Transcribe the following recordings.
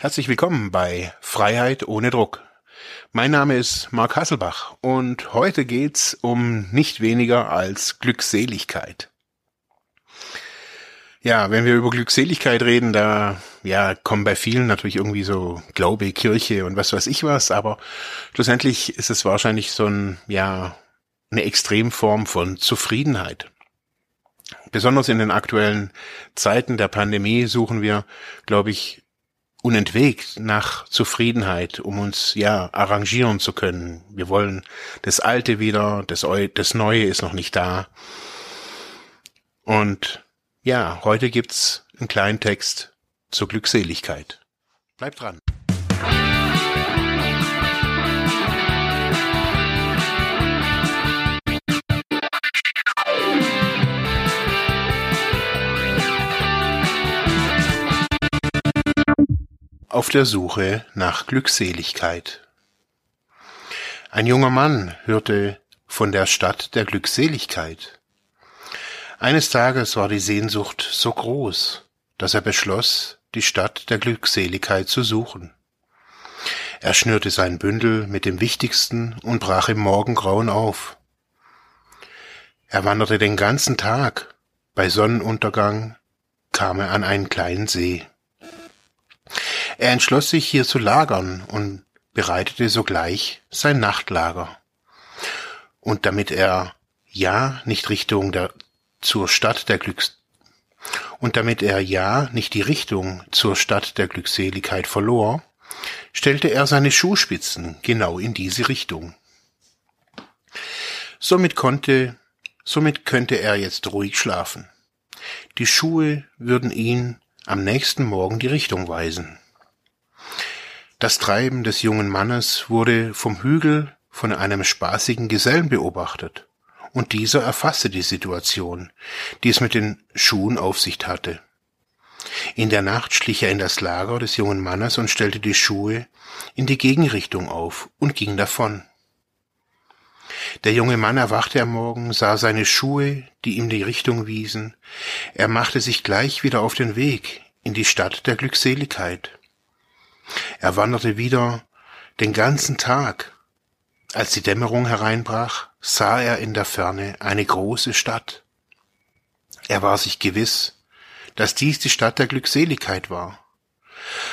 Herzlich willkommen bei Freiheit ohne Druck. Mein Name ist Marc Hasselbach und heute geht's um nicht weniger als Glückseligkeit. Ja, wenn wir über Glückseligkeit reden, da ja kommen bei vielen natürlich irgendwie so Glaube, Kirche und was weiß ich was, aber schlussendlich ist es wahrscheinlich so ein ja eine Extremform von Zufriedenheit. Besonders in den aktuellen Zeiten der Pandemie suchen wir, glaube ich, unentwegt nach Zufriedenheit, um uns ja arrangieren zu können. Wir wollen das Alte wieder, das, das Neue ist noch nicht da. Und ja, heute gibt's einen kleinen Text zur Glückseligkeit. Bleibt dran. Auf der Suche nach Glückseligkeit. Ein junger Mann hörte von der Stadt der Glückseligkeit. Eines Tages war die Sehnsucht so groß, dass er beschloss, die Stadt der Glückseligkeit zu suchen. Er schnürte sein Bündel mit dem Wichtigsten und brach im Morgengrauen auf. Er wanderte den ganzen Tag. Bei Sonnenuntergang kam er an einen kleinen See. Er entschloss sich hier zu lagern und bereitete sogleich sein Nachtlager. Und damit er ja nicht Richtung der zur Stadt der Glücks und damit er ja nicht die Richtung zur Stadt der Glückseligkeit verlor, stellte er seine Schuhspitzen genau in diese Richtung. Somit konnte, somit könnte er jetzt ruhig schlafen. Die Schuhe würden ihn am nächsten Morgen die Richtung weisen. Das Treiben des jungen Mannes wurde vom Hügel von einem spaßigen Gesellen beobachtet, und dieser erfasste die Situation, die es mit den Schuhen auf sich hatte. In der Nacht schlich er in das Lager des jungen Mannes und stellte die Schuhe in die Gegenrichtung auf und ging davon. Der junge Mann erwachte am Morgen, sah seine Schuhe, die ihm die Richtung wiesen. Er machte sich gleich wieder auf den Weg in die Stadt der Glückseligkeit. Er wanderte wieder den ganzen Tag. Als die Dämmerung hereinbrach, sah er in der Ferne eine große Stadt. Er war sich gewiss, dass dies die Stadt der Glückseligkeit war.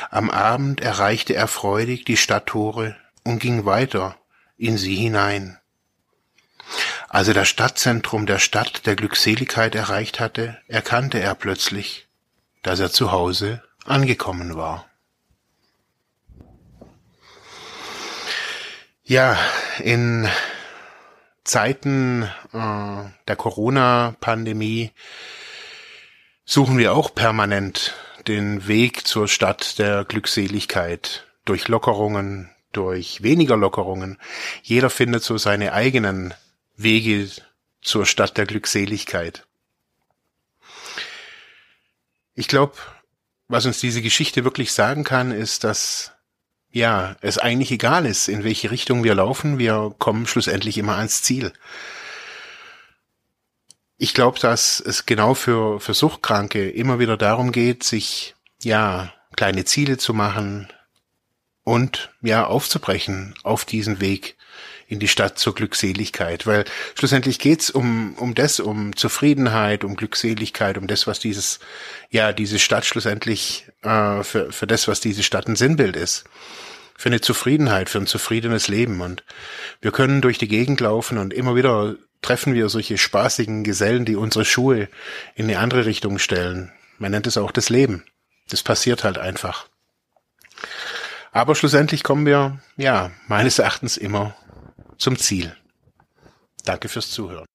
Am Abend erreichte er freudig die Stadttore und ging weiter in sie hinein. Als er das Stadtzentrum der Stadt der Glückseligkeit erreicht hatte, erkannte er plötzlich, dass er zu Hause angekommen war. Ja, in Zeiten äh, der Corona-Pandemie suchen wir auch permanent den Weg zur Stadt der Glückseligkeit durch Lockerungen, durch weniger Lockerungen. Jeder findet so seine eigenen Wege zur Stadt der Glückseligkeit. Ich glaube, was uns diese Geschichte wirklich sagen kann, ist, dass ja, es eigentlich egal ist, in welche Richtung wir laufen, wir kommen schlussendlich immer ans Ziel. Ich glaube, dass es genau für, für Suchtkranke immer wieder darum geht, sich, ja, kleine Ziele zu machen und, ja, aufzubrechen auf diesen Weg in die Stadt zur Glückseligkeit, weil schlussendlich geht's um, um das, um Zufriedenheit, um Glückseligkeit, um das, was dieses, ja, diese Stadt schlussendlich, äh, für, für das, was diese Stadt ein Sinnbild ist für eine Zufriedenheit, für ein zufriedenes Leben. Und wir können durch die Gegend laufen und immer wieder treffen wir solche spaßigen Gesellen, die unsere Schuhe in eine andere Richtung stellen. Man nennt es auch das Leben. Das passiert halt einfach. Aber schlussendlich kommen wir, ja, meines Erachtens immer zum Ziel. Danke fürs Zuhören.